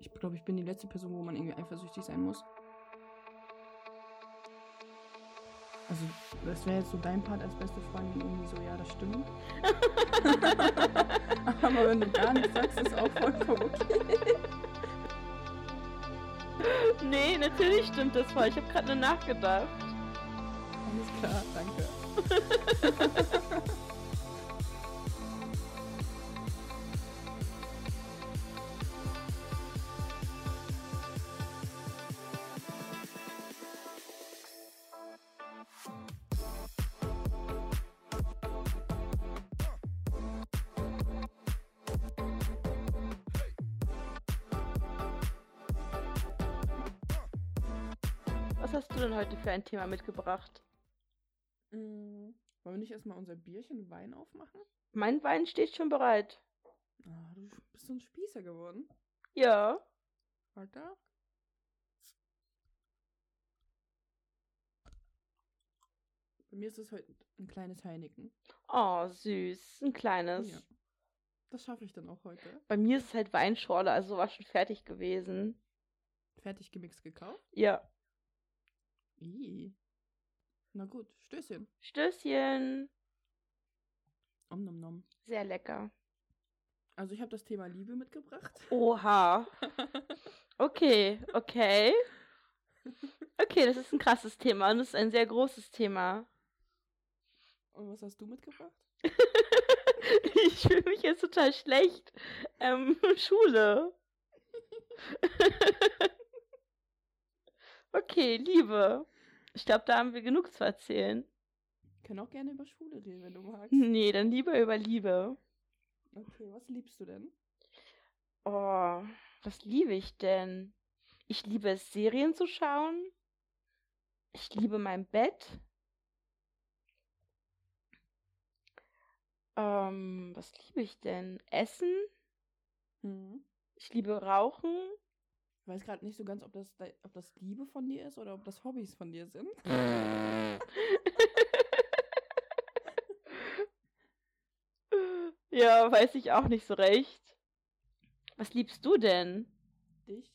Ich glaube, ich bin die letzte Person, wo man irgendwie eifersüchtig sein muss. Also, das wäre jetzt so dein Part als beste Freundin irgendwie so, ja, das stimmt. Aber wenn du gar nichts sagst, ist auch vollkommen okay. Nee, natürlich stimmt das voll. Ich habe gerade nur nachgedacht. Alles klar, danke. Thema mitgebracht? Mm, Wollen wir nicht erstmal unser Bierchen Wein aufmachen? Mein Wein steht schon bereit. Ah, du bist so ein Spießer geworden. Ja. Warte. Bei mir ist es heute ein kleines Heineken. Oh, süß. Ein kleines. Ja. Das schaffe ich dann auch heute. Bei mir ist es halt Weinschorle, also war schon fertig gewesen. Fertig gemixt gekauft. Ja. Ih. Na gut, Stößchen. Stößchen. Om nom nom. Sehr lecker. Also ich habe das Thema Liebe mitgebracht. Oha. Okay, okay. Okay, das ist ein krasses Thema und das ist ein sehr großes Thema. Und was hast du mitgebracht? ich fühle mich jetzt total schlecht. Ähm, Schule. Okay, Liebe. Ich glaube, da haben wir genug zu erzählen. Wir können auch gerne über Schule reden, wenn du magst. Nee, dann lieber über Liebe. Okay, was liebst du denn? Oh, was liebe ich denn? Ich liebe es, Serien zu schauen. Ich liebe mein Bett. Ähm, was liebe ich denn? Essen. Hm. Ich liebe Rauchen. Ich weiß gerade nicht so ganz, ob das, ob das Liebe von dir ist oder ob das Hobbys von dir sind. ja, weiß ich auch nicht so recht. Was liebst du denn? Dich.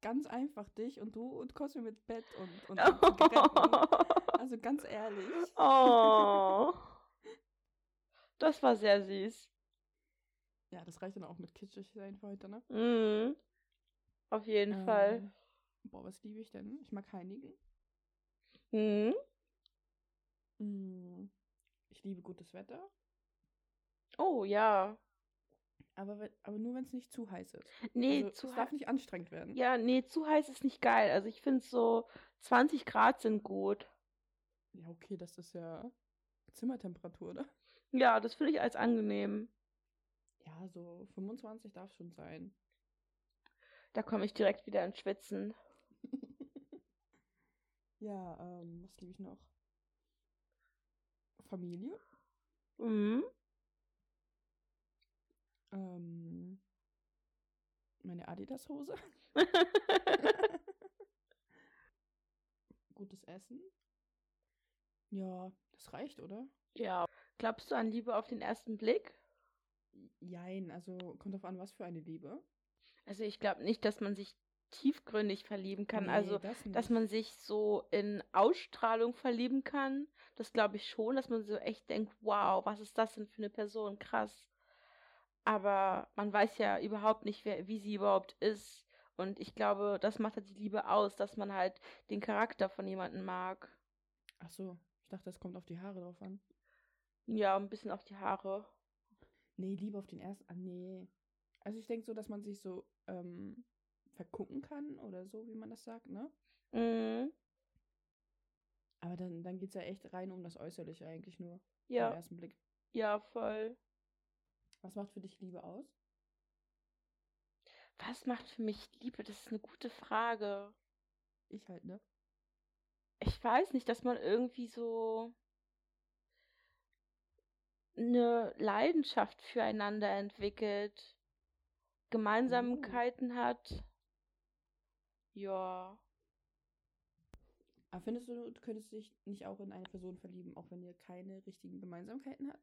Ganz einfach dich und du und Cosme mit Bett und, und, und Zigaretten. Also ganz ehrlich. oh. Das war sehr süß. Ja, das reicht dann auch mit kitschig sein für heute, ne? Mhm. Auf jeden Fall. Ähm, Boah, was liebe ich denn? Ich mag Heinigen. Mhm. Mm, Ich liebe gutes Wetter. Oh ja. Aber, aber nur, wenn es nicht zu heiß ist. Nee, also, zu es darf nicht anstrengend werden. Ja, nee, zu heiß ist nicht geil. Also ich finde so 20 Grad sind gut. Ja, okay, das ist ja Zimmertemperatur, oder? Ja, das finde ich als angenehm. Ja, so 25 darf schon sein. Da komme ich direkt wieder ins Schwitzen. ja, ähm, was liebe ich noch? Familie. Mhm. Ähm, meine Adidas-Hose. Gutes Essen. Ja, das reicht, oder? ja. Glaubst du an Liebe auf den ersten Blick? Jein, also kommt drauf an, was für eine Liebe. Also ich glaube nicht, dass man sich tiefgründig verlieben kann. Nee, also, das dass man sich so in Ausstrahlung verlieben kann. Das glaube ich schon, dass man so echt denkt, wow, was ist das denn für eine Person? Krass. Aber man weiß ja überhaupt nicht, wer, wie sie überhaupt ist. Und ich glaube, das macht halt die Liebe aus, dass man halt den Charakter von jemandem mag. Ach so, ich dachte, das kommt auf die Haare drauf an. Ja, ein bisschen auf die Haare. Nee, Liebe auf den ersten. Ah, nee. Also ich denke so, dass man sich so ähm, vergucken kann oder so, wie man das sagt, ne? Mhm. Aber dann, dann geht es ja echt rein um das Äußerliche eigentlich nur. Ja, ersten Blick. ja, voll. Was macht für dich Liebe aus? Was macht für mich Liebe? Das ist eine gute Frage. Ich halt, ne? ich weiß nicht, dass man irgendwie so eine Leidenschaft füreinander entwickelt, Gemeinsamkeiten hat. Ja, Aber findest du, du könntest dich nicht auch in eine Person verlieben, auch wenn ihr keine richtigen Gemeinsamkeiten habt?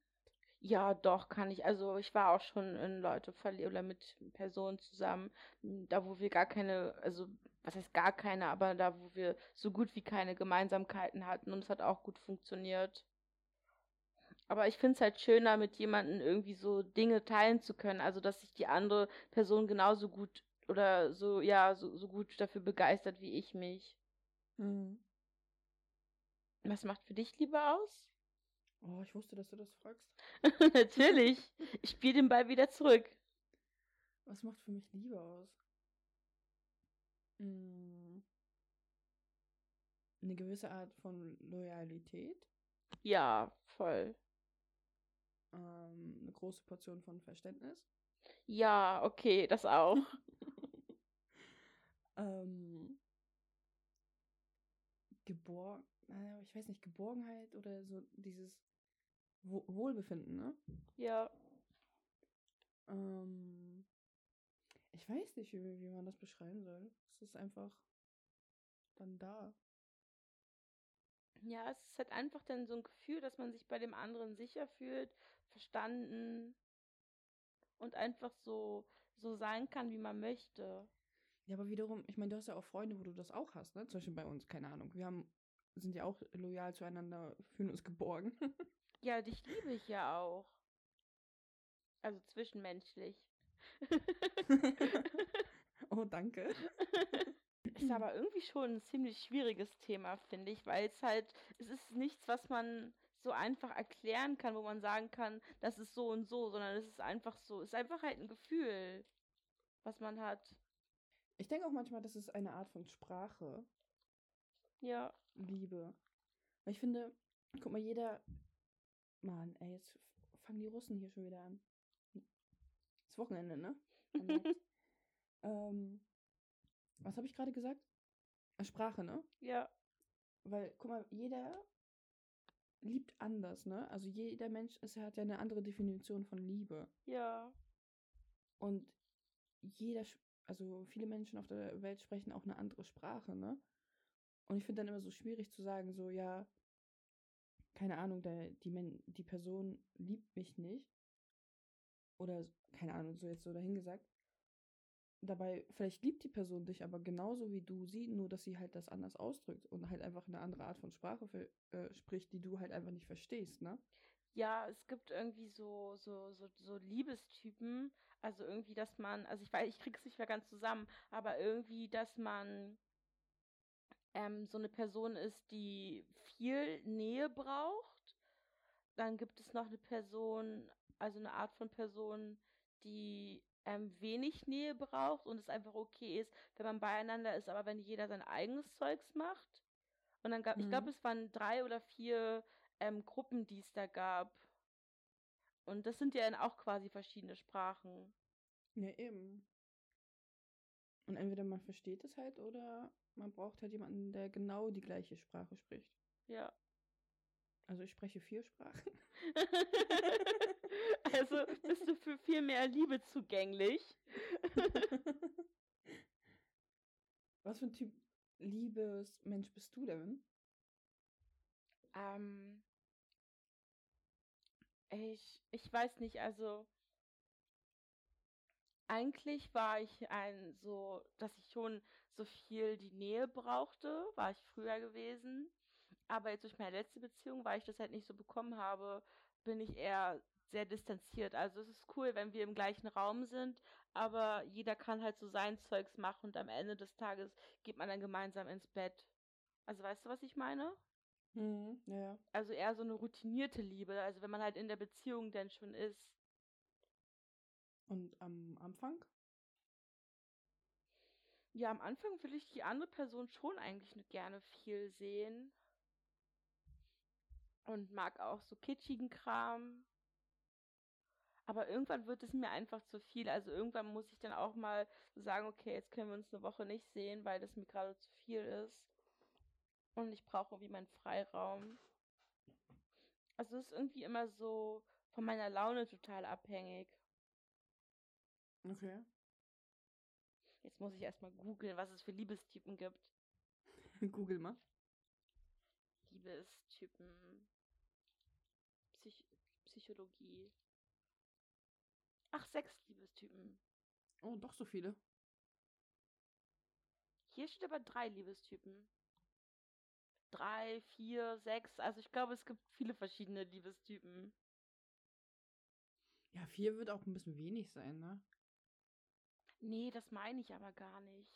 Ja, doch, kann ich. Also ich war auch schon in Leute verliebt oder mit Personen zusammen, m, da wo wir gar keine, also was heißt gar keine, aber da wo wir so gut wie keine Gemeinsamkeiten hatten und es hat auch gut funktioniert. Aber ich finde es halt schöner, mit jemandem irgendwie so Dinge teilen zu können, also dass sich die andere Person genauso gut oder so, ja, so, so gut dafür begeistert wie ich mich. Mhm. Was macht für dich Liebe aus? Oh, ich wusste, dass du das fragst. Natürlich. Ich spiele den Ball wieder zurück. Was macht für mich Liebe aus? Mm, Eine gewisse Art von Loyalität, Ja, voll. Ähm, eine große Portion von Verständnis, Ja, okay, das auch. ähm, Geborgen, äh, ich weiß nicht, Geborgenheit oder so dieses Wo Wohlbefinden, ne? Ja. Ähm, ich weiß nicht, wie, wie man das beschreiben soll. Es ist einfach dann da. Ja, es ist halt einfach dann so ein Gefühl, dass man sich bei dem anderen sicher fühlt, verstanden und einfach so, so sein kann, wie man möchte. Ja, aber wiederum, ich meine, du hast ja auch Freunde, wo du das auch hast, ne? Zum Beispiel bei uns, keine Ahnung. Wir haben, sind ja auch loyal zueinander, fühlen uns geborgen. Ja, dich liebe ich ja auch. Also zwischenmenschlich. oh, danke. Ist aber irgendwie schon ein ziemlich schwieriges Thema, finde ich, weil es halt, es ist nichts, was man so einfach erklären kann, wo man sagen kann, das ist so und so, sondern es ist einfach so, es ist einfach halt ein Gefühl, was man hat. Ich denke auch manchmal, das ist eine Art von Sprache, Ja. Liebe. Weil ich finde, guck mal, jeder. Mann, ey, jetzt fangen die Russen hier schon wieder an. Ist Wochenende, ne? Ähm, was habe ich gerade gesagt? Sprache, ne? Ja. Weil, guck mal, jeder liebt anders, ne? Also jeder Mensch ist, hat ja eine andere Definition von Liebe. Ja. Und jeder, also viele Menschen auf der Welt sprechen auch eine andere Sprache, ne? Und ich finde dann immer so schwierig zu sagen, so, ja, keine Ahnung, der, die, Men die Person liebt mich nicht. Oder, keine Ahnung, so jetzt so dahingesagt. Dabei, vielleicht liebt die Person dich aber genauso wie du sie, nur dass sie halt das anders ausdrückt und halt einfach eine andere Art von Sprache für, äh, spricht, die du halt einfach nicht verstehst, ne? Ja, es gibt irgendwie so, so, so, so Liebestypen. Also irgendwie, dass man, also ich weiß, ich krieg's nicht mehr ganz zusammen, aber irgendwie, dass man ähm, so eine Person ist, die viel Nähe braucht. Dann gibt es noch eine Person, also eine Art von Person, die ähm, wenig Nähe braucht und es einfach okay ist, wenn man beieinander ist, aber wenn jeder sein eigenes Zeugs macht. Und dann gab, ich glaube, Mhm. es waren drei oder vier ähm, Gruppen, die es da gab. Und das sind ja dann auch quasi verschiedene Sprachen. Ja, eben. Und entweder man versteht es halt oder man braucht halt jemanden, der genau die gleiche Sprache spricht. Ja. Also ich spreche vier Sprachen. also bist du für viel mehr Liebe zugänglich. Was für ein Typ Liebesmensch bist du denn? Ähm, ich, ich weiß nicht, also eigentlich war ich ein so, dass ich schon so viel die Nähe brauchte, war ich früher gewesen. Aber jetzt durch meine letzte Beziehung, weil ich das halt nicht so bekommen habe, bin ich eher sehr distanziert. Also es ist cool, wenn wir im gleichen Raum sind, aber jeder kann halt so sein Zeugs machen und am Ende des Tages geht man dann gemeinsam ins Bett. Also weißt du, was ich meine? Mhm, ja. Also eher so eine routinierte Liebe, also wenn man halt in der Beziehung denn schon ist. Und am Anfang? Ja, am Anfang will ich die andere Person schon eigentlich gerne viel sehen. Und mag auch so kitschigen Kram. Aber irgendwann wird es mir einfach zu viel. Also irgendwann muss ich dann auch mal sagen, okay, jetzt können wir uns eine Woche nicht sehen, weil das mir gerade zu viel ist. Und ich brauche irgendwie meinen Freiraum. Also es ist irgendwie immer so von meiner Laune total abhängig. Okay. Jetzt muss ich erstmal googeln, was es für Liebestypen gibt. Google mal. Liebestypen. Psych Psychologie. Ach, sechs Liebestypen. Oh, doch so viele. Hier steht aber drei Liebestypen. Drei, vier, sechs. Also ich glaube, es gibt viele verschiedene Liebestypen. Ja, vier wird auch ein bisschen wenig sein, ne? Nee, das meine ich aber gar nicht.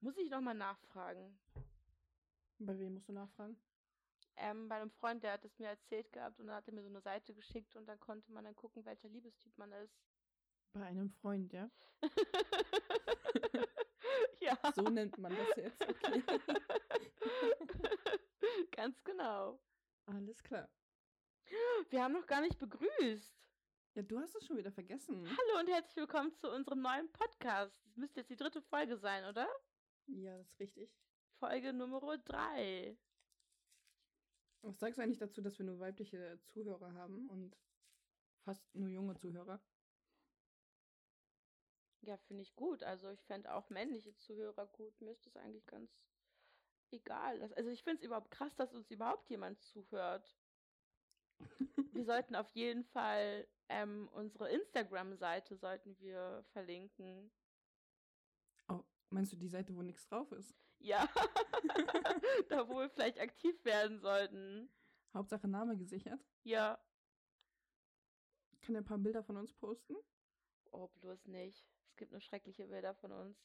Muss ich nochmal nachfragen. Bei wem musst du nachfragen? Ähm, bei einem Freund, der hat es mir erzählt gehabt und dann hat er mir so eine Seite geschickt und dann konnte man dann gucken, welcher Liebestyp man ist. Bei einem Freund, ja? ja. So nennt man das jetzt, okay. Ganz genau. Alles klar. Wir haben noch gar nicht begrüßt. Ja, du hast es schon wieder vergessen. Hallo und herzlich willkommen zu unserem neuen Podcast. Das müsste jetzt die dritte Folge sein, oder? Ja, das ist richtig. Folge Nummer 3. Was sagst du eigentlich dazu, dass wir nur weibliche Zuhörer haben und fast nur junge Zuhörer? Ja, finde ich gut. Also ich fände auch männliche Zuhörer gut. Mir ist das eigentlich ganz egal. Also ich finde es überhaupt krass, dass uns überhaupt jemand zuhört. wir sollten auf jeden Fall ähm, unsere Instagram-Seite sollten wir verlinken. Meinst du die Seite, wo nichts drauf ist? Ja, da wo wir vielleicht aktiv werden sollten. Hauptsache Name gesichert. Ja. Kann er ein paar Bilder von uns posten? Oh, bloß nicht. Es gibt nur schreckliche Bilder von uns.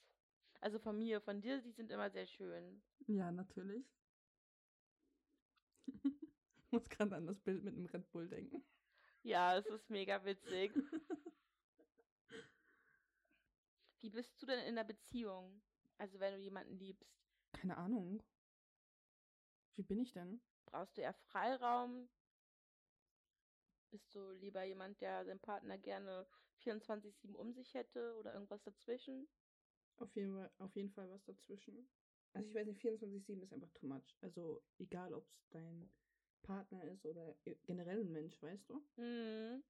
Also von mir, von dir, die sind immer sehr schön. Ja, natürlich. ich muss gerade an das Bild mit dem Red Bull denken. Ja, es ist mega witzig. Wie bist du denn in der Beziehung? Also wenn du jemanden liebst. Keine Ahnung. Wie bin ich denn? Brauchst du eher Freiraum? Bist du lieber jemand, der den Partner gerne 24-7 um sich hätte oder irgendwas dazwischen? Auf jeden, Fall, auf jeden Fall was dazwischen. Also ich weiß nicht, 24-7 ist einfach too much. Also egal, ob es dein Partner ist oder generell ein Mensch, weißt du? Mhm.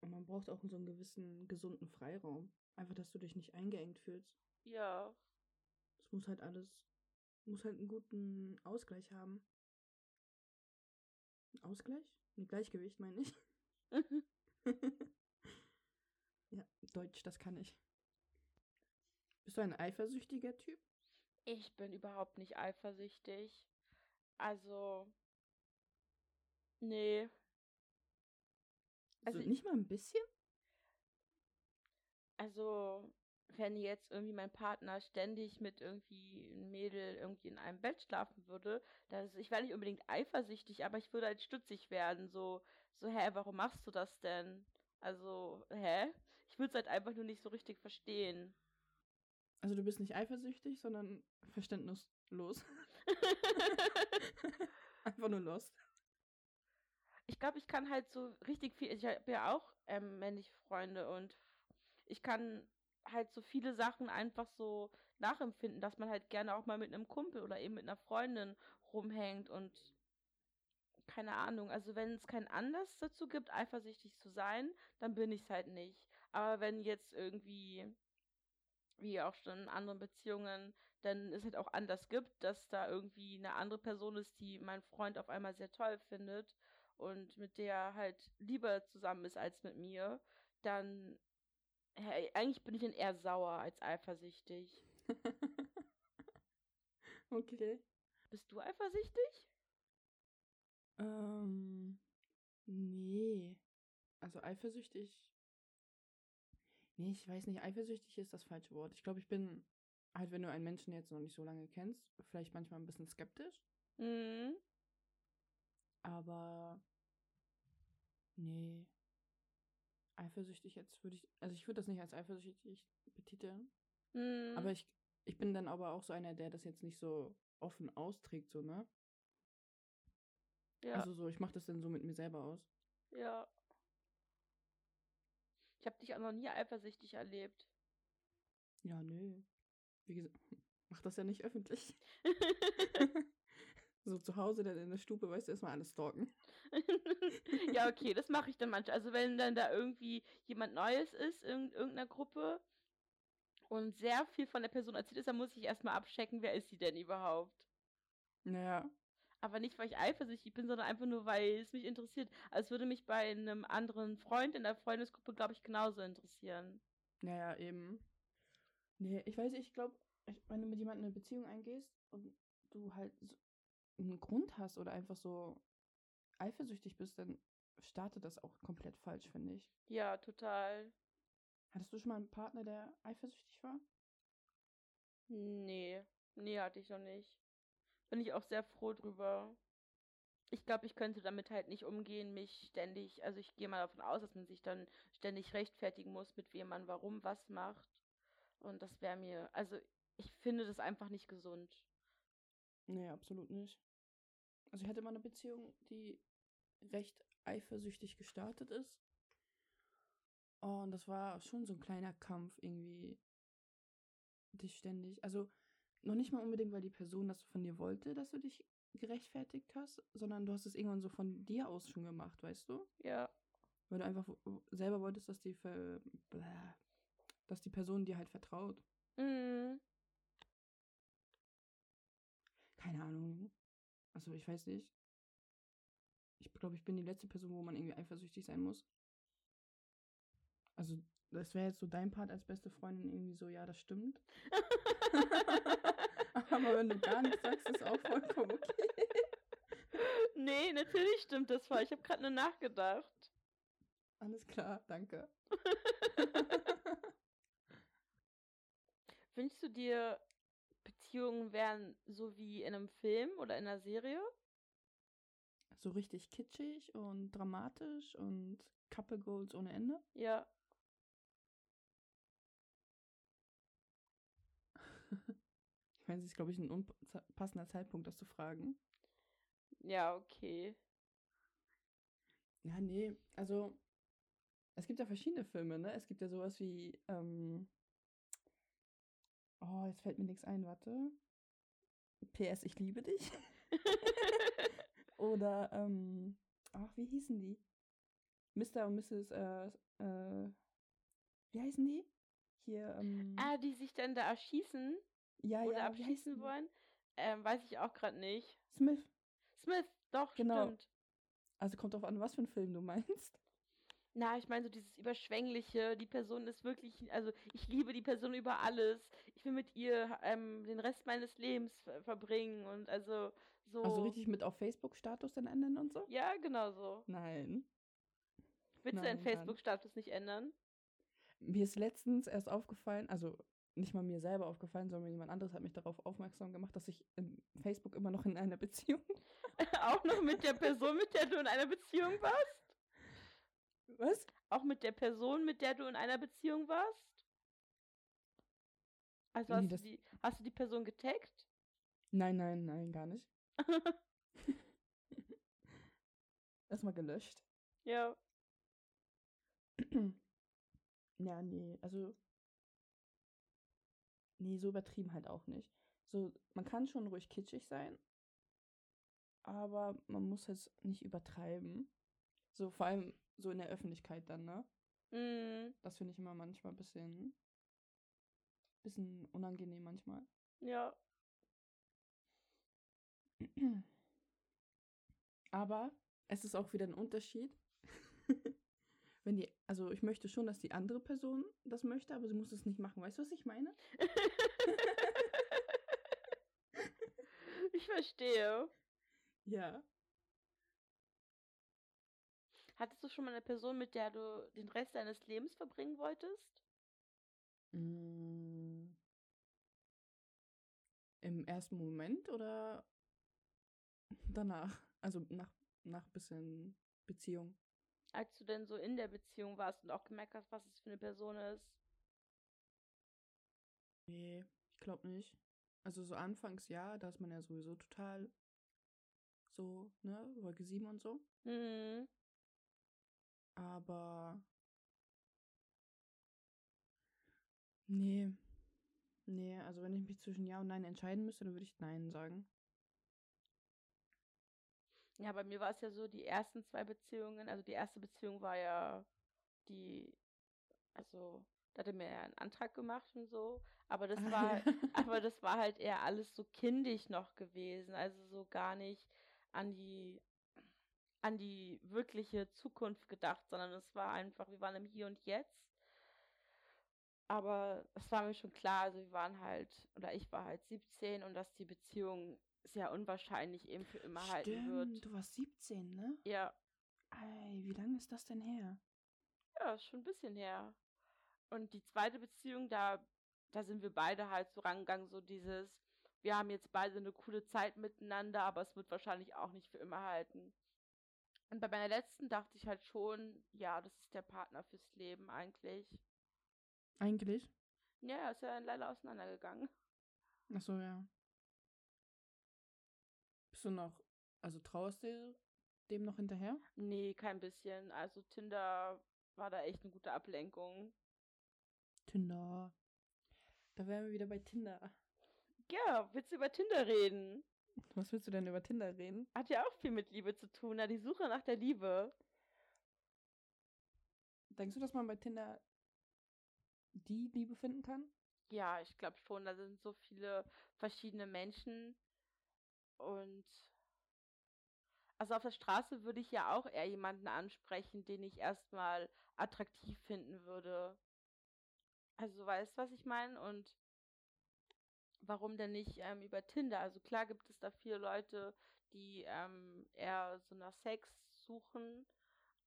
Und man braucht auch so einen gewissen gesunden Freiraum. Einfach, dass du dich nicht eingeengt fühlst. Ja. Es muss halt alles, muss halt einen guten Ausgleich haben. Ausgleich? Ein Gleichgewicht, meine ich. ja, Deutsch, das kann ich. Bist du ein eifersüchtiger Typ? Ich bin überhaupt nicht eifersüchtig. Also. Nee. Also, also nicht mal ein bisschen? Also, wenn jetzt irgendwie mein Partner ständig mit irgendwie einem Mädel irgendwie in einem Bett schlafen würde, das, ich wäre nicht unbedingt eifersüchtig, aber ich würde halt stutzig werden. So, so, hä, warum machst du das denn? Also, hä? Ich würde es halt einfach nur nicht so richtig verstehen. Also du bist nicht eifersüchtig, sondern verständnislos. einfach nur lost. Ich glaube, ich kann halt so richtig viel. Ich habe ja auch ähm, männliche Freunde und ich kann halt so viele Sachen einfach so nachempfinden, dass man halt gerne auch mal mit einem Kumpel oder eben mit einer Freundin rumhängt und keine Ahnung. Also wenn es keinen Anlass dazu gibt, eifersüchtig zu sein, dann bin ich es halt nicht. Aber wenn jetzt irgendwie, wie auch schon in anderen Beziehungen, dann es halt auch anders gibt, dass da irgendwie eine andere Person ist, die mein Freund auf einmal sehr toll findet und mit der halt lieber zusammen ist als mit mir, dann hey, eigentlich bin ich dann eher sauer als eifersüchtig. okay. Bist du eifersüchtig? Ähm, nee. Also eifersüchtig. Nee, ich weiß nicht, eifersüchtig ist das falsche Wort. Ich glaube, ich bin halt, wenn du einen Menschen jetzt noch nicht so lange kennst, vielleicht manchmal ein bisschen skeptisch. Mhm. Aber nee. Eifersüchtig jetzt würde ich, also ich würde das nicht als eifersüchtig betiteln. Mhm. Aber ich, ich bin dann aber auch so einer, der das jetzt nicht so offen austrägt, so, ne? Ja. Also so, ich mache das dann so mit mir selber aus. Ja. Ich habe dich auch noch nie eifersüchtig erlebt. Ja, nö. Wie gesagt, mach das ja nicht öffentlich. so zu Hause dann in der Stube, weißt du, erstmal alles stalken. ja, okay, das mache ich dann manchmal. Also wenn dann da irgendwie jemand Neues ist in irgendeiner Gruppe und sehr viel von der Person erzählt ist, dann muss ich erstmal abchecken, wer ist sie denn überhaupt. Naja. Aber nicht, weil ich eifersüchtig bin, sondern einfach nur, weil es mich interessiert. Also es würde mich bei einem anderen Freund in der Freundesgruppe, glaube ich, genauso interessieren. Naja, eben. Nee, ich weiß, ich glaube, wenn du mit jemandem eine Beziehung eingehst und du halt so einen Grund hast oder einfach so eifersüchtig bist, dann startet das auch komplett falsch, finde ich. Ja, total. Hattest du schon mal einen Partner, der eifersüchtig war? Nee, nee, hatte ich noch nicht. Bin ich auch sehr froh drüber. Ich glaube, ich könnte damit halt nicht umgehen, mich ständig, also ich gehe mal davon aus, dass man sich dann ständig rechtfertigen muss, mit wem man warum was macht. Und das wäre mir, also ich finde das einfach nicht gesund. Nee, absolut nicht. Also ich hatte mal eine Beziehung, die recht eifersüchtig gestartet ist. Und das war schon so ein kleiner Kampf irgendwie. Dich ständig. Also noch nicht mal unbedingt, weil die Person das von dir wollte, dass du dich gerechtfertigt hast, sondern du hast es irgendwann so von dir aus schon gemacht, weißt du? Ja. Weil du einfach selber wolltest, dass die, dass die Person dir halt vertraut. Mhm. Keine Ahnung. Also ich weiß nicht. Ich glaube, ich bin die letzte Person, wo man irgendwie eifersüchtig sein muss. Also, das wäre jetzt so dein Part als beste Freundin irgendwie so, ja, das stimmt. Aber wenn du gar nichts sagst, ist auch vollkommen okay. Nee, natürlich stimmt das voll. Ich habe gerade nur nachgedacht. Alles klar, danke. Wünschst du dir, Beziehungen wären so wie in einem Film oder in einer Serie? So richtig kitschig und dramatisch und Couple Goals ohne Ende? Ja. ich meine, es ist, glaube ich, ein unpassender Zeitpunkt, das zu fragen. Ja, okay. Ja, nee, also es gibt ja verschiedene Filme, ne? Es gibt ja sowas wie, ähm, oh, jetzt fällt mir nichts ein, warte. PS, ich liebe dich. Oder, ähm, ach, wie hießen die? Mr. und Mrs. Äh, äh, wie heißen die? Hier, ähm. Ah, die sich dann da erschießen? Ja, oder ja. abschießen wollen? Ähm, weiß ich auch gerade nicht. Smith. Smith, doch, genau. stimmt. Also kommt drauf an, was für einen Film du meinst. Na, ich meine so dieses Überschwängliche, die Person ist wirklich, also ich liebe die Person über alles. Ich will mit ihr ähm, den Rest meines Lebens verbringen und also so. Also richtig mit auf Facebook-Status dann ändern und so? Ja, genau so. Nein. Willst du deinen Facebook-Status nicht ändern? Mir ist letztens erst aufgefallen, also nicht mal mir selber aufgefallen, sondern jemand anderes hat mich darauf aufmerksam gemacht, dass ich in Facebook immer noch in einer Beziehung Auch noch mit der Person, mit der du in einer Beziehung warst? Was? Auch mit der Person, mit der du in einer Beziehung warst? Also Nee, hast, das- du die, hast du die Person getaggt? Nein, nein, nein, gar nicht. Erstmal gelöscht. ja. ja, nee, also. Nee, so übertrieben halt auch nicht. So, man kann schon ruhig kitschig sein, aber man muss es nicht übertreiben. So, vor allem so in der Öffentlichkeit dann, ne? Mm, Das finde ich immer manchmal ein bisschen, bisschen unangenehm manchmal. ja. Aber es ist auch wieder ein Unterschied. Wenn die, also ich möchte schon, dass die andere Person das möchte, aber sie muss es nicht machen. Weißt du, was ich meine? ich verstehe. Ja. Hattest du schon mal eine Person, mit der du den Rest deines Lebens verbringen wolltest? Mm. Im ersten Moment oder danach? Also nach, nach bisschen Beziehung. Als du denn so in der Beziehung warst und auch gemerkt hast, was es für eine Person ist? Nee, ich glaube nicht. Also so anfangs ja, da ist man ja sowieso total so, ne, Wolke 7 und so. Mhm. Aber nee. Nee, also wenn ich mich zwischen Ja und Nein entscheiden müsste, dann würde ich Nein sagen. Ja, bei mir war es ja so, die ersten zwei Beziehungen, also die erste Beziehung war ja die, also da hat er mir ja einen Antrag gemacht und so, aber das war, aber das war halt eher alles so kindisch noch gewesen, also so gar nicht, an die an die wirkliche Zukunft gedacht, sondern es war einfach, wir waren im Hier und Jetzt. Aber es war mir schon klar, also wir waren halt, oder ich war halt 17 und dass die Beziehung sehr unwahrscheinlich eben für immer halten Stimmt, wird. du warst 17, ne? Ja, Ey, wie lange ist das denn her? ja, schon ein bisschen her. Und die zweite Beziehung, da, da sind wir beide halt so rangegangen, so dieses, wir haben jetzt beide eine coole Zeit miteinander, aber es wird wahrscheinlich auch nicht für immer halten. Und bei meiner letzten dachte ich halt schon, ja, das ist der Partner fürs Leben eigentlich. Eigentlich? Ja, ist ja leider auseinandergegangen. Ach so, ja. Bist du noch, also trauerst du dem noch hinterher? Nee, kein bisschen. Also Tinder war da echt eine gute Ablenkung. Tinder. Da wären wir wieder bei Tinder. Ja, willst du über Tinder reden? Was willst du denn über Tinder reden? Hat ja auch viel mit Liebe zu tun, na, die Suche nach der Liebe. Denkst du, dass man bei Tinder die Liebe finden kann? Ja, ich glaube schon, da sind so viele verschiedene Menschen und also auf der Straße würde ich ja auch eher jemanden ansprechen, den ich erstmal attraktiv finden würde. Also weißt du, was ich meine? Und warum denn nicht ähm, über Tinder? Also klar gibt es da viele Leute, die ähm, eher so nach Sex suchen,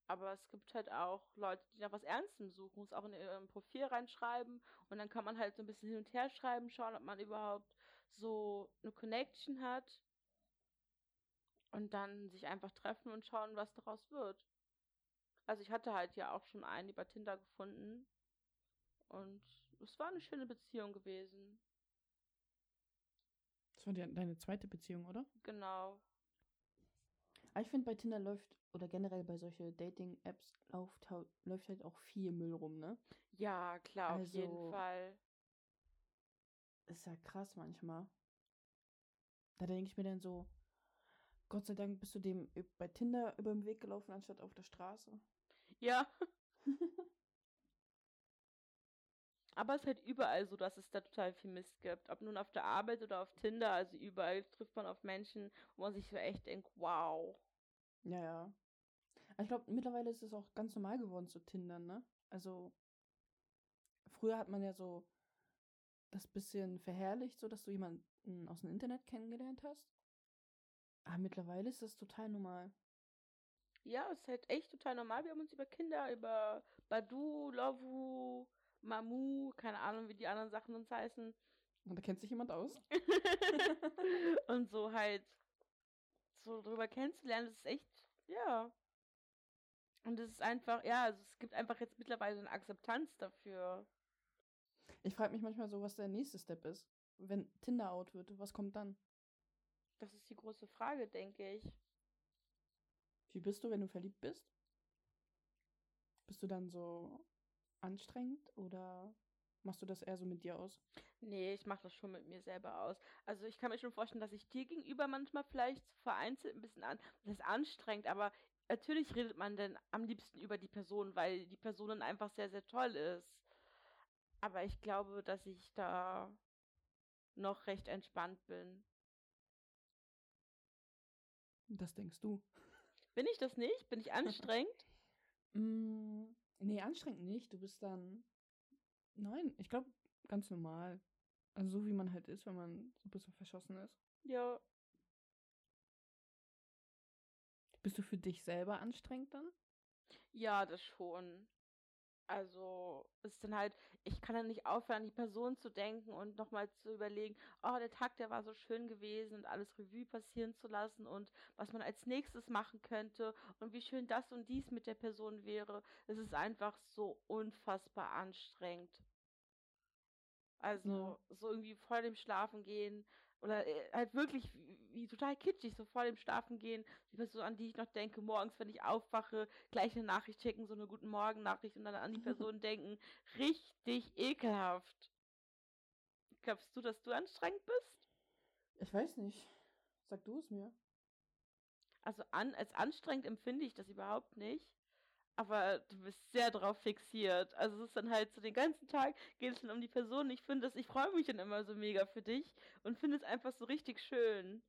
aber es gibt halt auch Leute, die nach was Ernstem suchen, es auch in ihrem Profil reinschreiben und dann kann man halt so ein bisschen hin und her schreiben, schauen, ob man überhaupt so eine Connection hat und dann sich einfach treffen und schauen, was daraus wird. Also ich hatte halt ja auch schon einen über Tinder gefunden und es war eine schöne Beziehung gewesen. Das war die, deine zweite Beziehung, oder? Genau. Aber ich finde, bei Tinder läuft, oder generell bei solchen Dating-Apps läuft, läuft halt auch viel Müll rum, ne? Ja, klar, auf jeden Also- Fall. Ist ja krass manchmal. Da denke ich mir dann so, Gott sei Dank bist du dem bei Tinder über den Weg gelaufen, anstatt auf der Straße. Ja. Aber es ist halt überall so, dass es da total viel Mist gibt. Ob nun auf der Arbeit oder auf Tinder, also überall trifft man auf Menschen, wo man sich so echt denkt, wow. Ja, ja. Aber Ich glaube, mittlerweile ist es auch ganz normal geworden zu Tindern, ne? Also, früher hat man ja so das bisschen verherrlicht, so dass du jemanden aus dem Internet kennengelernt hast. Aber mittlerweile ist das total normal. Ja, es ist halt echt total normal. Wir haben uns über Kinder, über Badu, Lovu, Mamu, keine Ahnung, wie die anderen Sachen uns heißen. Und da kennt sich jemand aus. und so halt so drüber kennenzulernen, das ist echt, ja. Und es ist einfach, ja, also es gibt einfach jetzt mittlerweile eine Akzeptanz dafür. Ich frage mich manchmal so, was der nächste Step ist. Wenn Tinder out wird, was kommt dann? Das ist die große Frage, denke ich. Wie bist du, wenn du verliebt bist? Bist du dann so anstrengend oder machst du das eher so mit dir aus? Nee, ich mache das schon mit mir selber aus. Also ich kann mir schon vorstellen, dass ich dir gegenüber manchmal vielleicht vereinzelt ein bisschen an, das ist anstrengend, aber natürlich redet man dann am liebsten über die Person, weil die Person dann einfach sehr, sehr toll ist. Aber ich glaube, dass ich da noch recht entspannt bin. Das denkst du. Bin ich das nicht? Bin ich anstrengend? Mm, nee, anstrengend nicht. Du bist dann. Nein, ich glaube, ganz normal. Also so wie man halt ist, wenn man so ein bisschen verschossen ist. ja. Bist du für dich selber anstrengend dann? Ja, das schon. Also, es ist dann halt, ich kann dann nicht aufhören, an die Person zu denken und nochmal zu überlegen, oh, der Tag, der war so schön gewesen und alles Revue passieren zu lassen und was man als nächstes machen könnte und wie schön das und dies mit der Person wäre. Es ist einfach so unfassbar anstrengend. Also, so irgendwie vor dem Schlafen gehen oder äh, halt wirklich wie, total kitschig, so vor dem Schlafen gehen, die Person, an die ich noch denke, morgens, wenn ich aufwache, gleich eine Nachricht schicken, so eine guten Morgen-Nachricht und dann an die Person denken. Richtig ekelhaft. Glaubst du, dass du anstrengend bist? Ich weiß nicht. Sag du es mir. Also an, als anstrengend empfinde ich das überhaupt nicht. Aber du bist sehr drauf fixiert. Also es ist dann halt so den ganzen Tag geht es dann um die Person. Ich finde das, ich freue mich dann immer so mega für dich und finde es einfach so richtig schön.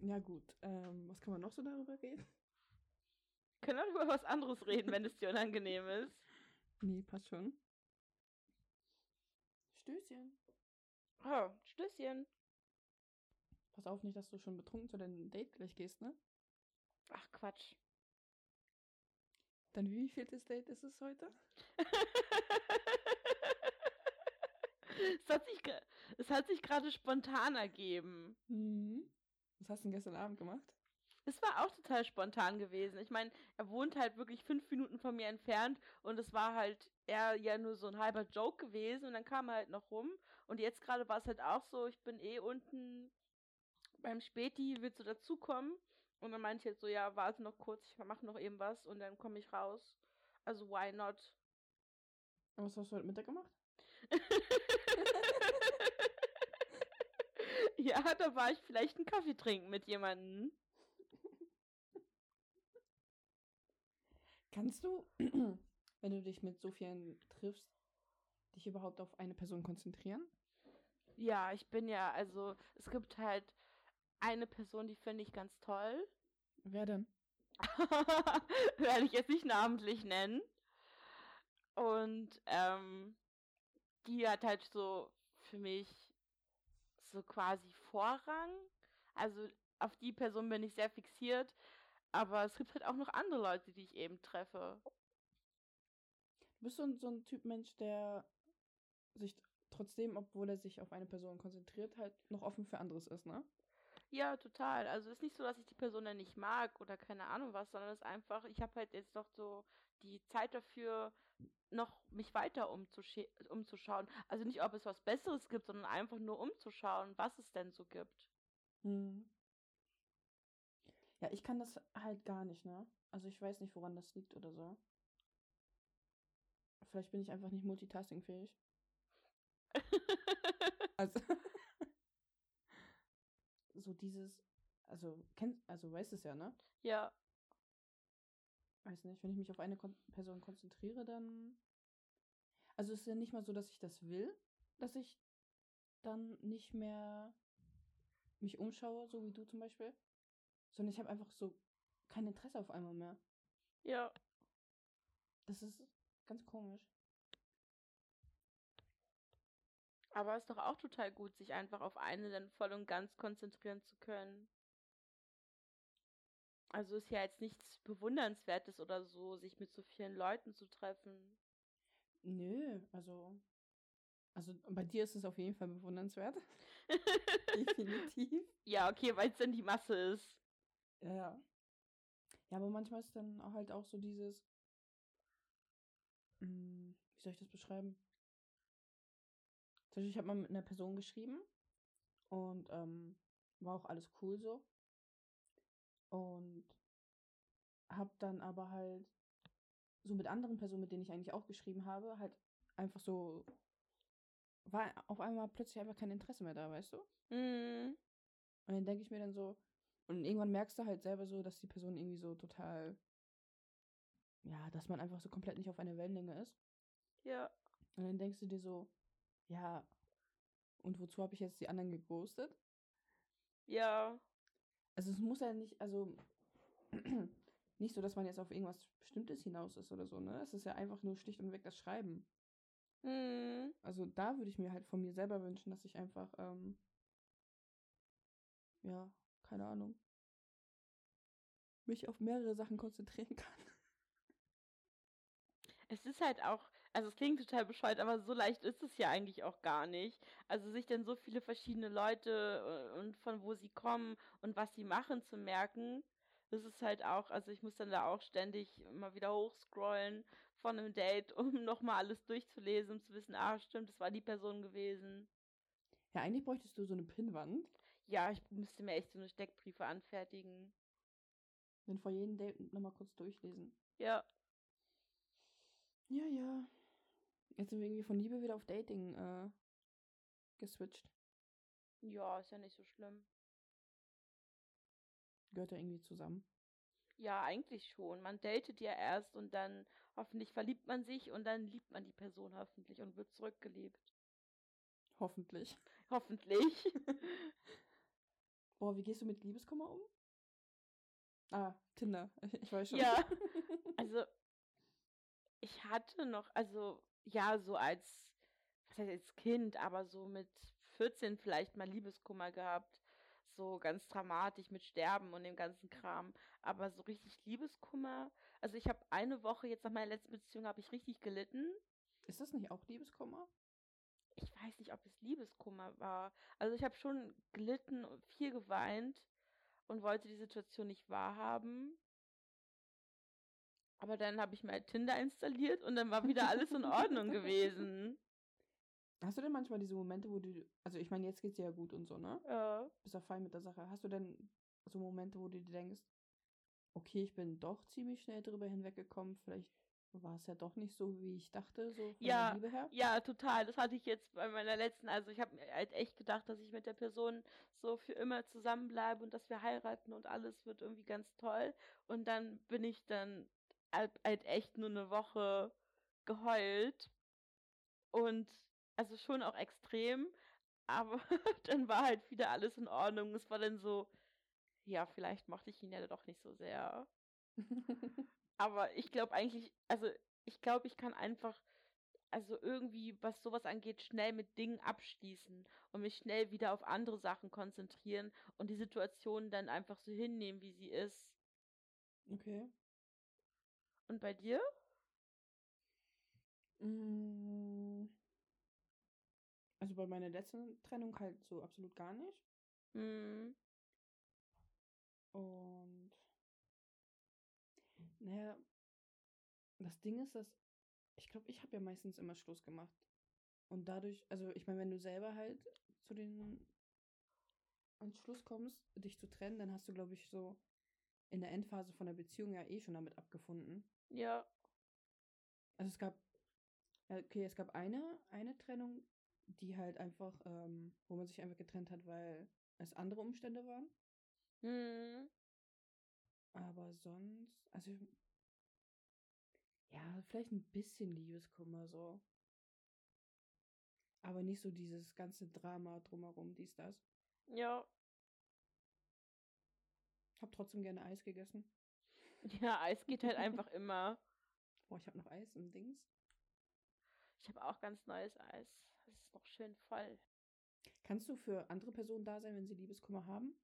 Ja, gut. Ähm, was kann man noch so darüber reden? Wir können auch über was anderes reden, wenn es dir unangenehm ist. Nee, passt schon. Stößchen. Oh, Stößchen. Pass auf nicht, dass du schon betrunken zu deinem Date gleich gehst, ne? Ach, Quatsch. Dann wie vieltes Date ist es heute? es hat sich, es hat sich gerade spontan ergeben. Mhm. Was hast du denn gestern Abend gemacht? Es war auch total spontan gewesen. Ich meine, er wohnt halt wirklich fünf Minuten von mir entfernt und es war halt eher ja nur so ein halber Joke gewesen und dann kam er halt noch rum und jetzt gerade war es halt auch so, ich bin eh unten beim Späti, willst du dazukommen? Und dann meinte ich jetzt so, ja, warte noch kurz, ich mache noch eben was und dann komme ich raus. Also why not? Was hast du heute Mittag gemacht? ja, da war ich vielleicht einen Kaffee trinken mit jemandem. Kannst du, wenn du dich mit so vielen triffst, dich überhaupt auf eine Person konzentrieren? Ja, ich bin ja, also es gibt halt eine Person, die finde ich ganz toll. Wer denn? Werde ich jetzt nicht namentlich nennen. Und ähm, die hat halt so für mich so quasi Vorrang. Also auf die Person bin ich sehr fixiert. Aber es gibt halt auch noch andere Leute, die ich eben treffe. Du bist so ein, so ein Typ Mensch, der sich trotzdem, obwohl er sich auf eine Person konzentriert, halt noch offen für anderes ist, ne? Ja, total. Also ist nicht so, dass ich die Person dann nicht mag oder keine Ahnung was, sondern es ist einfach, ich habe halt jetzt noch so die Zeit dafür, noch mich weiter umzuschauen. Also nicht, ob es was Besseres gibt, sondern einfach nur umzuschauen, was es denn so gibt. Hm. Ja, ich kann das halt gar nicht, ne? Also ich weiß nicht, woran das liegt oder so. Vielleicht bin ich einfach nicht multitaskingfähig. Also so dieses, also kennt, also weißt es ja, ne? ja, Weiß nicht, wenn ich mich auf eine Kon Person konzentriere, dann. Also es ist ja nicht mal so, dass ich das will, dass ich dann nicht mehr mich umschaue, so wie du zum Beispiel. Sondern ich habe einfach so kein Interesse auf einmal mehr. ja. Das ist ganz komisch. Aber ist doch auch total gut, sich einfach auf eine dann voll und ganz konzentrieren zu können. Also ist ja jetzt nichts Bewundernswertes oder so, sich mit so vielen Leuten zu treffen. Nö, also. Also bei dir ist es auf jeden Fall bewundernswert. Definitiv. ja, okay, weil es dann die Masse ist. Ja, ja. Ja, aber manchmal ist dann halt auch so dieses. Hm, wie soll ich das beschreiben? Zum Beispiel, ich habe mal mit einer Person geschrieben und ähm, war auch alles cool so. Und habe dann aber halt so mit anderen Personen, mit denen ich eigentlich auch geschrieben habe, halt einfach so. War auf einmal plötzlich einfach kein Interesse mehr da, weißt du? Mhm. Und dann denke ich mir dann so, und irgendwann merkst du halt selber so, dass die Person irgendwie so total, ja, dass man einfach so komplett nicht auf einer Wellenlänge ist. Ja. Und dann denkst du dir so, ja, und wozu habe ich jetzt die anderen geghostet? Ja. Also es muss ja nicht, also nicht so, dass man jetzt auf irgendwas Bestimmtes hinaus ist oder so, ne? Es ist ja einfach nur schlicht und weg das Schreiben. Mhm. Also da würde ich mir halt von mir selber wünschen, dass ich einfach, ähm, ja, keine Ahnung, mich auf mehrere Sachen konzentrieren kann. Es ist halt auch, also es klingt total bescheuert, aber so leicht ist es ja eigentlich auch gar nicht. Also sich dann so viele verschiedene Leute äh, und von wo sie kommen und was sie machen zu merken, das ist halt auch, also ich muss dann da auch ständig immer wieder hochscrollen von einem Date, um nochmal alles durchzulesen, um zu wissen, ah, stimmt, das war die Person gewesen. Ja, eigentlich bräuchtest du so eine Pinnwand, Ja, ich müsste mir echt so eine Steckbriefe anfertigen. dann vor jedem Date nochmal kurz durchlesen. Ja, Ja, ja. Jetzt sind wir irgendwie von Liebe wieder auf Dating äh, geswitcht. ja, ist ja nicht so schlimm. Gehört ja irgendwie zusammen. Ja, eigentlich schon. Man datet ja erst und dann hoffentlich verliebt man sich und dann liebt man die Person hoffentlich und wird zurückgeliebt. Hoffentlich. Hoffentlich. Boah, wie gehst du mit Liebeskummer um? Ah, Tinder. Ich weiß schon. Ja. Also, ich hatte noch, also, ja, so als, was heißt als Kind, aber so mit 14 vielleicht mal Liebeskummer gehabt. So ganz dramatisch mit Sterben und dem ganzen Kram. Aber so richtig Liebeskummer. Also ich habe eine Woche jetzt nach meiner letzten Beziehung habe ich richtig gelitten. Ist das nicht auch Liebeskummer? Ich weiß nicht, ob es Liebeskummer war. Also ich habe schon gelitten und viel geweint und wollte die Situation nicht wahrhaben. Aber dann habe ich mir halt Tinder installiert und dann war wieder alles in Ordnung gewesen. Hast du denn manchmal diese Momente, wo du, also ich meine, jetzt geht's dir ja gut und so, ne? Ja. Bist auch fein mit der Sache. Hast du denn so Momente, wo du dir denkst, okay, ich bin doch ziemlich schnell drüber hinweggekommen, vielleicht war es ja doch nicht so, wie ich dachte, so von Ja, der Liebe her? ja, total. Das hatte ich jetzt bei meiner letzten, also ich habe mir halt echt gedacht, dass ich mit der Person so für immer zusammenbleibe und dass wir heiraten und alles wird irgendwie ganz toll. Und dann bin ich dann halt, halt echt nur eine Woche geheult und also schon auch extrem, aber dann war halt wieder alles in Ordnung. Es war dann so, ja, vielleicht mochte ich ihn ja doch nicht so sehr. Aber ich glaube eigentlich, also ich glaube, ich kann einfach, also irgendwie, was sowas angeht, schnell mit Dingen abschließen und mich schnell wieder auf andere Sachen konzentrieren und die Situation dann einfach so hinnehmen, wie sie ist. Okay. Und bei dir? Mm, Also bei meiner letzten Trennung halt so absolut gar nicht. Hm, Und naja, das Ding ist, dass ich glaube, ich habe ja meistens immer Schluss gemacht. Und dadurch, also ich meine, wenn du selber halt zu den Entschluss kommst, dich zu trennen, dann hast du, glaube ich, so in der Endphase von der Beziehung ja eh schon damit abgefunden. Ja, Also es gab, ja, okay, es gab eine, eine Trennung, die halt einfach, ähm, wo man sich einfach getrennt hat, weil es andere Umstände waren. hm, Aber sonst, also ja, vielleicht ein bisschen Liebeskummer so. Aber nicht so dieses ganze Drama drumherum, dies, das. ja, Hab trotzdem gerne Eis gegessen. ja, Eis geht halt einfach immer. Boah, ich hab noch Eis im Dings. Ich habe auch ganz neues Eis. Es ist noch schön voll. Kannst du für andere Personen da sein, wenn sie Liebeskummer haben?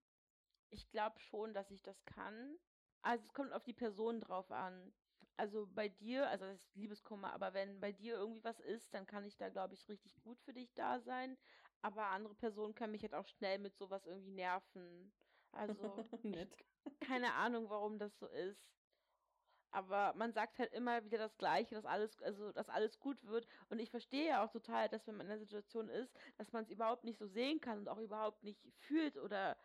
Ich glaube schon, dass ich das kann. Also es kommt auf die Person drauf an. Also bei dir, also das ist Liebeskummer, aber wenn bei dir irgendwie was ist, dann kann ich da, glaube ich, richtig gut für dich da sein. Aber andere Personen können mich halt auch schnell mit sowas irgendwie nerven. Also Nett. Keine Ahnung, warum das so ist. Aber man sagt halt immer wieder das Gleiche, dass alles, also dass alles gut wird. Und ich verstehe ja auch total, dass wenn man in einer Situation ist, dass man es überhaupt nicht so sehen kann und auch überhaupt nicht fühlt oder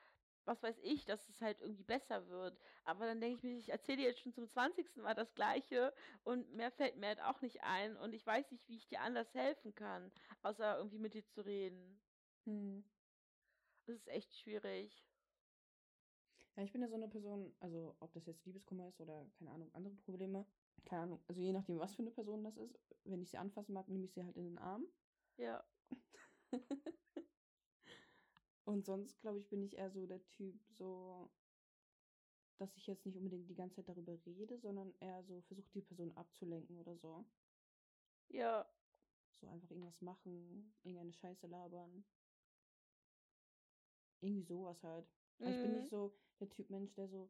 was weiß ich, dass es halt irgendwie besser wird. Aber dann denke ich mir, ich erzähle dir jetzt schon zum 20. Mal das Gleiche und mehr fällt mir halt auch nicht ein und ich weiß nicht, wie ich dir anders helfen kann, außer irgendwie mit dir zu reden. Hm. Das ist echt schwierig. Ja, ich bin ja so eine Person, also ob das jetzt Liebeskummer ist oder keine Ahnung, andere Probleme. Keine Ahnung, also je nachdem, was für eine Person das ist. Wenn ich sie anfassen mag, nehme ich sie halt in den Arm. Ja. Und sonst, glaube ich, bin ich eher so der Typ, so, dass ich jetzt nicht unbedingt die ganze Zeit darüber rede, sondern eher so versuche, die Person abzulenken oder so. Ja. So einfach irgendwas machen, irgendeine Scheiße labern. Irgendwie sowas halt. Aber ich bin Mhm. nicht so der Typ Mensch, der so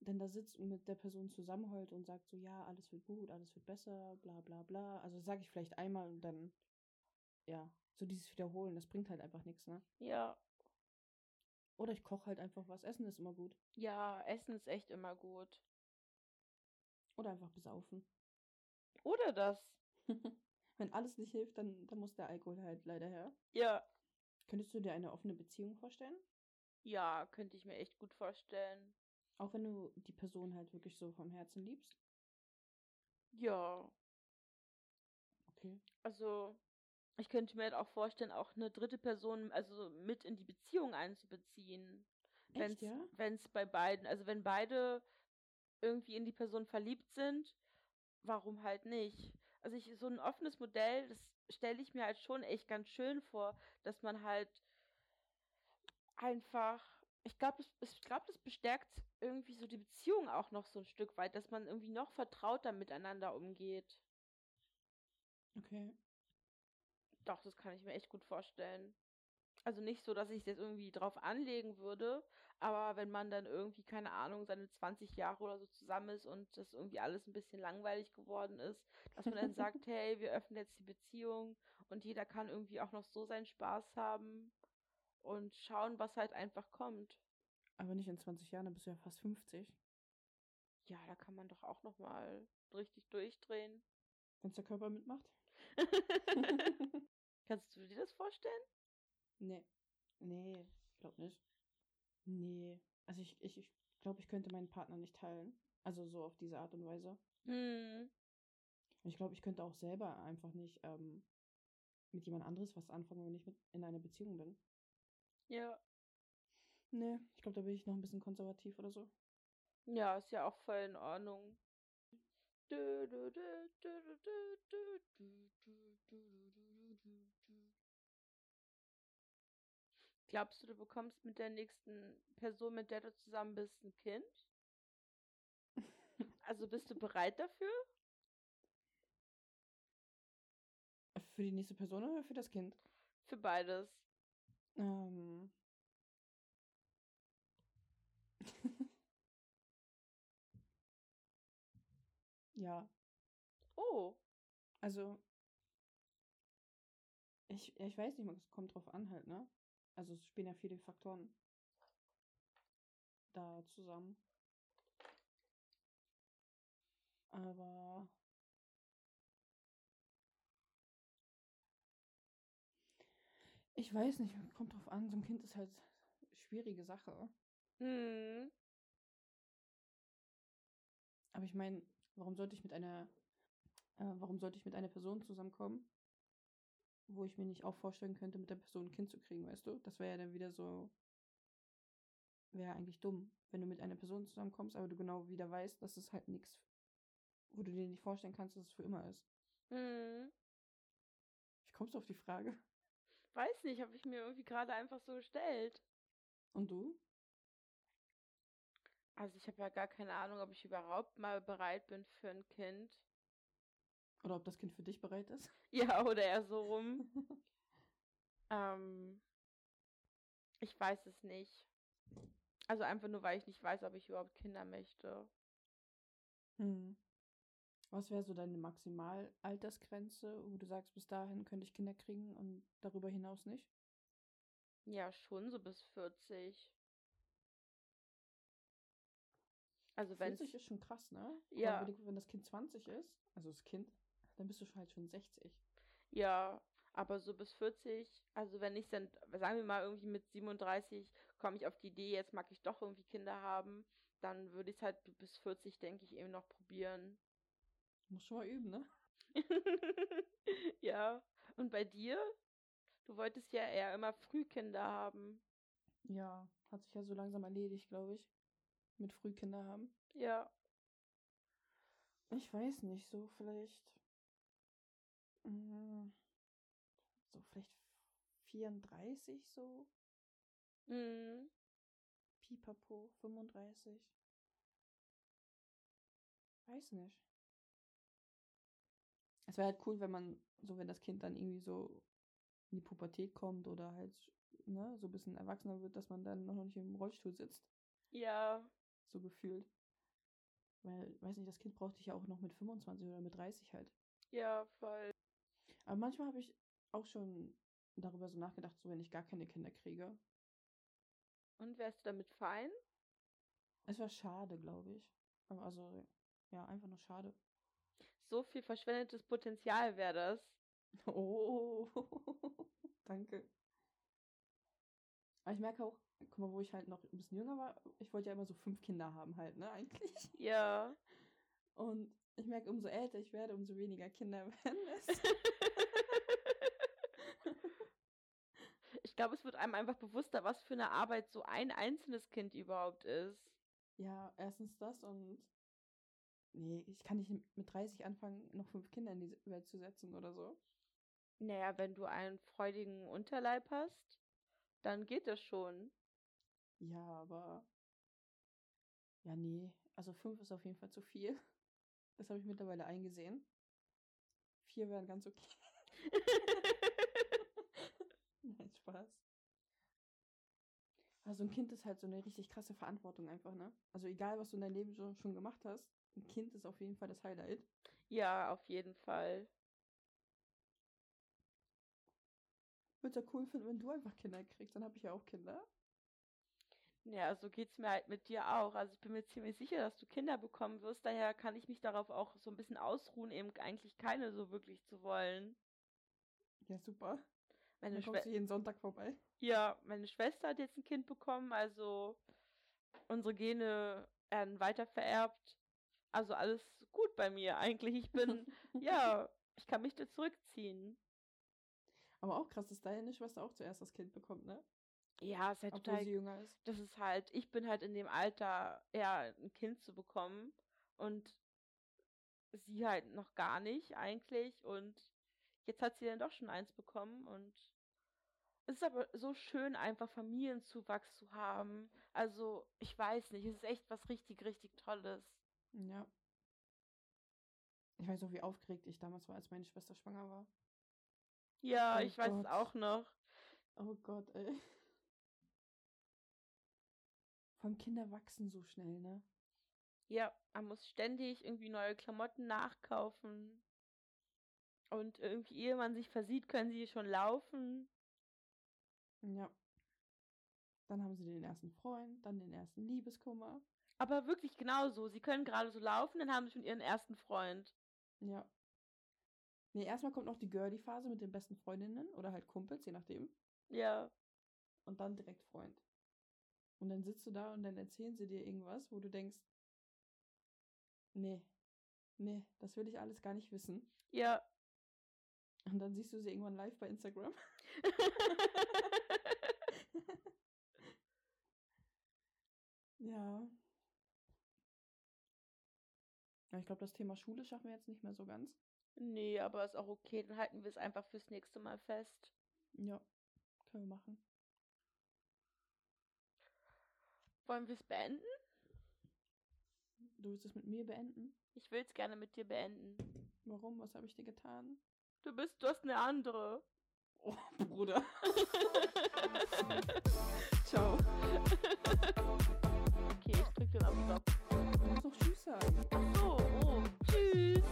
dann da sitzt und mit der Person zusammenheult und sagt so, ja, alles wird gut, alles wird besser, bla bla bla. Also sage ich vielleicht einmal und dann, ja, so dieses Wiederholen, das bringt halt einfach nichts, ne? Ja. Oder ich koche halt einfach was, Essen ist immer gut. Ja, Essen ist echt immer gut. Oder einfach besaufen. Oder das. Wenn alles nicht hilft, dann, dann muss der Alkohol halt leider her. Ja. Könntest du dir eine offene Beziehung vorstellen? Ja, könnte ich mir echt gut vorstellen. Auch wenn du die Person halt wirklich so vom Herzen liebst? Ja. Okay. Also, ich könnte mir halt auch vorstellen, auch eine dritte Person, also mit in die Beziehung einzubeziehen. Wenn Echt, ja? es bei beiden, also wenn beide irgendwie in die Person verliebt sind, warum halt nicht? Also ich, so ein offenes Modell, das stelle ich mir halt schon echt ganz schön vor, dass man halt einfach ich glaube, ich glaube, das bestärkt irgendwie so die Beziehung auch noch so ein Stück weit, dass man irgendwie noch vertrauter miteinander umgeht. Okay. Doch, das kann ich mir echt gut vorstellen. Also nicht so, dass ich es jetzt irgendwie drauf anlegen würde, aber wenn man dann irgendwie, keine Ahnung, seine 20 Jahre oder so zusammen ist und das irgendwie alles ein bisschen langweilig geworden ist, dass man dann sagt, hey, wir öffnen jetzt die Beziehung und jeder kann irgendwie auch noch so seinen Spaß haben und schauen, was halt einfach kommt. Aber nicht in 20 Jahren, dann bist du ja fast 50. Ja, da kann man doch auch noch mal richtig durchdrehen. Wenn der Körper mitmacht? Kannst du dir das vorstellen? Nee. Nee, ich glaube nicht. Nee. Also ich, ich, ich glaube, ich könnte meinen Partner nicht teilen. Also so auf diese Art und Weise. Hm. Ich glaube, ich könnte auch selber einfach nicht ähm, mit jemand anderes was anfangen, wenn ich mit in einer Beziehung bin. Ja. Nee, ich glaube, da bin ich noch ein bisschen konservativ oder so. Ja, ist ja auch voll in Ordnung. Glaubst du, du bekommst mit der nächsten Person, mit der du zusammen bist, ein Kind? Also bist du bereit dafür? Für die nächste Person oder für das Kind? Für beides. Ähm. ja. Oh. Also. Ich, ich weiß nicht, es kommt drauf an halt, ne? Also es spielen ja viele Faktoren da zusammen. Aber ich weiß nicht, kommt drauf an. So ein Kind ist halt schwierige Sache. Hm. Aber ich meine, warum sollte ich mit einer, äh, warum sollte ich mit einer Person zusammenkommen, wo ich mir nicht auch vorstellen könnte, mit der Person ein Kind zu kriegen, weißt du? Das wäre ja dann wieder so, wäre eigentlich dumm, wenn du mit einer Person zusammenkommst, aber du genau wieder weißt, dass es halt nichts, wo du dir nicht vorstellen kannst, dass es für immer ist. Hm. Wie kommst du auf die Frage? Weiß nicht, habe ich mir irgendwie gerade einfach so gestellt. Und du? Also ich habe ja gar keine Ahnung, ob ich überhaupt mal bereit bin für ein Kind. Oder ob das Kind für dich bereit ist? Ja, oder eher so rum. ähm, ich weiß es nicht. Also einfach nur, weil ich nicht weiß, ob ich überhaupt Kinder möchte. Hm. Was wäre so deine Maximalaltersgrenze, wo du sagst, bis dahin könnte ich Kinder kriegen und darüber hinaus nicht? Ja, schon so bis 40. Also wenn 40 ist schon krass, ne? Ja. Aber wenn das Kind 20 ist, also das Kind, dann bist du schon halt schon 60. Ja, aber so bis 40, also wenn ich dann, sagen wir mal irgendwie mit 37 komme ich auf die Idee, jetzt mag ich doch irgendwie Kinder haben, dann würde ich es halt bis 40, denke ich, eben noch probieren. Muss schon mal üben, ne? ja. Und bei dir? Du wolltest ja eher immer früh Kinder haben. Ja, hat sich ja so langsam erledigt, glaube ich. Mit Frühkinder haben. Ja. Ich weiß nicht, so vielleicht. mm, So vielleicht 34 so. Mhm. Pipapo, 35. Weiß nicht. Es wäre halt cool, wenn man, so wenn das Kind dann irgendwie so in die Pubertät kommt oder halt, ne, so ein bisschen erwachsener wird, dass man dann noch nicht im Rollstuhl sitzt, Ja. so gefühlt. Weil, weiß nicht, das Kind braucht dich ja auch noch mit 25 oder mit 30 halt. Ja, voll. Aber manchmal habe ich auch schon darüber so nachgedacht, so wenn ich gar keine Kinder kriege. Und wärst du damit fein? Es war schade, glaube ich. Aber Also, ja, einfach nur schade. So viel verschwendetes Potenzial wäre das. Oh, danke. Aber ich merke auch, guck mal, wo ich halt noch ein bisschen jünger war, ich wollte ja immer so fünf Kinder haben halt, ne, eigentlich. Ja. Und ich merke, umso älter ich werde, umso weniger Kinder werden es. Ich glaube, es wird einem einfach bewusster, was für eine Arbeit so ein einzelnes Kind überhaupt ist. Ja, erstens das und nee, ich kann nicht mit 30 anfangen, noch fünf Kinder in die Welt zu setzen oder so. Naja, wenn du einen freudigen Unterleib hast, dann geht das schon. Ja, aber. Ja, nee. Also fünf ist auf jeden Fall zu viel. Das habe ich mittlerweile eingesehen. Vier wären ganz okay. Nein, Spaß. Also ein Kind ist halt so eine richtig krasse Verantwortung einfach, ne? Also egal, was du in deinem Leben schon, schon gemacht hast, ein Kind ist auf jeden Fall das Highlight. Ja, auf jeden Fall. Würde ja cool finden, wenn du einfach Kinder kriegst, dann habe ich ja auch Kinder. Ja, so geht's mir halt mit dir auch. Also ich bin mir ziemlich sicher, dass du Kinder bekommen wirst. Daher kann ich mich darauf auch so ein bisschen ausruhen, eben eigentlich keine so wirklich zu wollen. Ja, super. Meine Dann kommst du jeden Sonntag vorbei. Ja, meine Schwester hat jetzt ein Kind bekommen, also unsere Gene werden weiter vererbt. Also alles gut bei mir eigentlich. Ich bin, ja, ich kann mich da zurückziehen. Aber auch krass, dass deine Schwester auch zuerst das Kind bekommt, ne? Ja, ist halt Obwohl total sie jünger ist. das ist halt, ich bin halt in dem Alter, ja, ein Kind zu bekommen und sie halt noch gar nicht eigentlich und jetzt hat sie dann doch schon eins bekommen und es ist aber so schön, einfach Familienzuwachs zu haben. Also, ich weiß nicht, es ist echt was richtig, richtig Tolles. Ja. Ich weiß auch, wie aufgeregt ich damals war, als meine Schwester schwanger war. Ja, Oh ich weiß es Gott. auch noch. Oh Gott, ey. Vor allem Kinder wachsen so schnell, ne? Ja, man muss ständig irgendwie neue Klamotten nachkaufen. Und irgendwie, ehe man sich versieht, können sie schon laufen. Ja. Dann haben sie den ersten Freund, dann den ersten Liebeskummer. Aber wirklich genauso. Sie können gerade so laufen, dann haben sie schon ihren ersten Freund. Ja. Nee, erstmal kommt noch die Girly-Phase mit den besten Freundinnen oder halt Kumpels, je nachdem. Ja. Und dann direkt Freund. Und dann sitzt du da und dann erzählen sie dir irgendwas, wo du denkst, nee, nee, das will ich alles gar nicht wissen. Ja. Und dann siehst du sie irgendwann live bei Instagram. Ja. Ja, ich glaube, das Thema Schule schaffen wir jetzt nicht mehr so ganz. nee, aber ist auch okay. Dann halten wir es einfach fürs nächste Mal fest. Ja, können wir machen. Wollen wir es beenden? Du willst es mit mir beenden? Ich will es gerne mit dir beenden. Warum? Was habe ich dir getan? Du bist, du hast eine andere. Oh, Bruder. Ciao. Okay, ich drück den Abstopp. Du musst noch Tschüss sagen. Ach so, oh. Tschüss.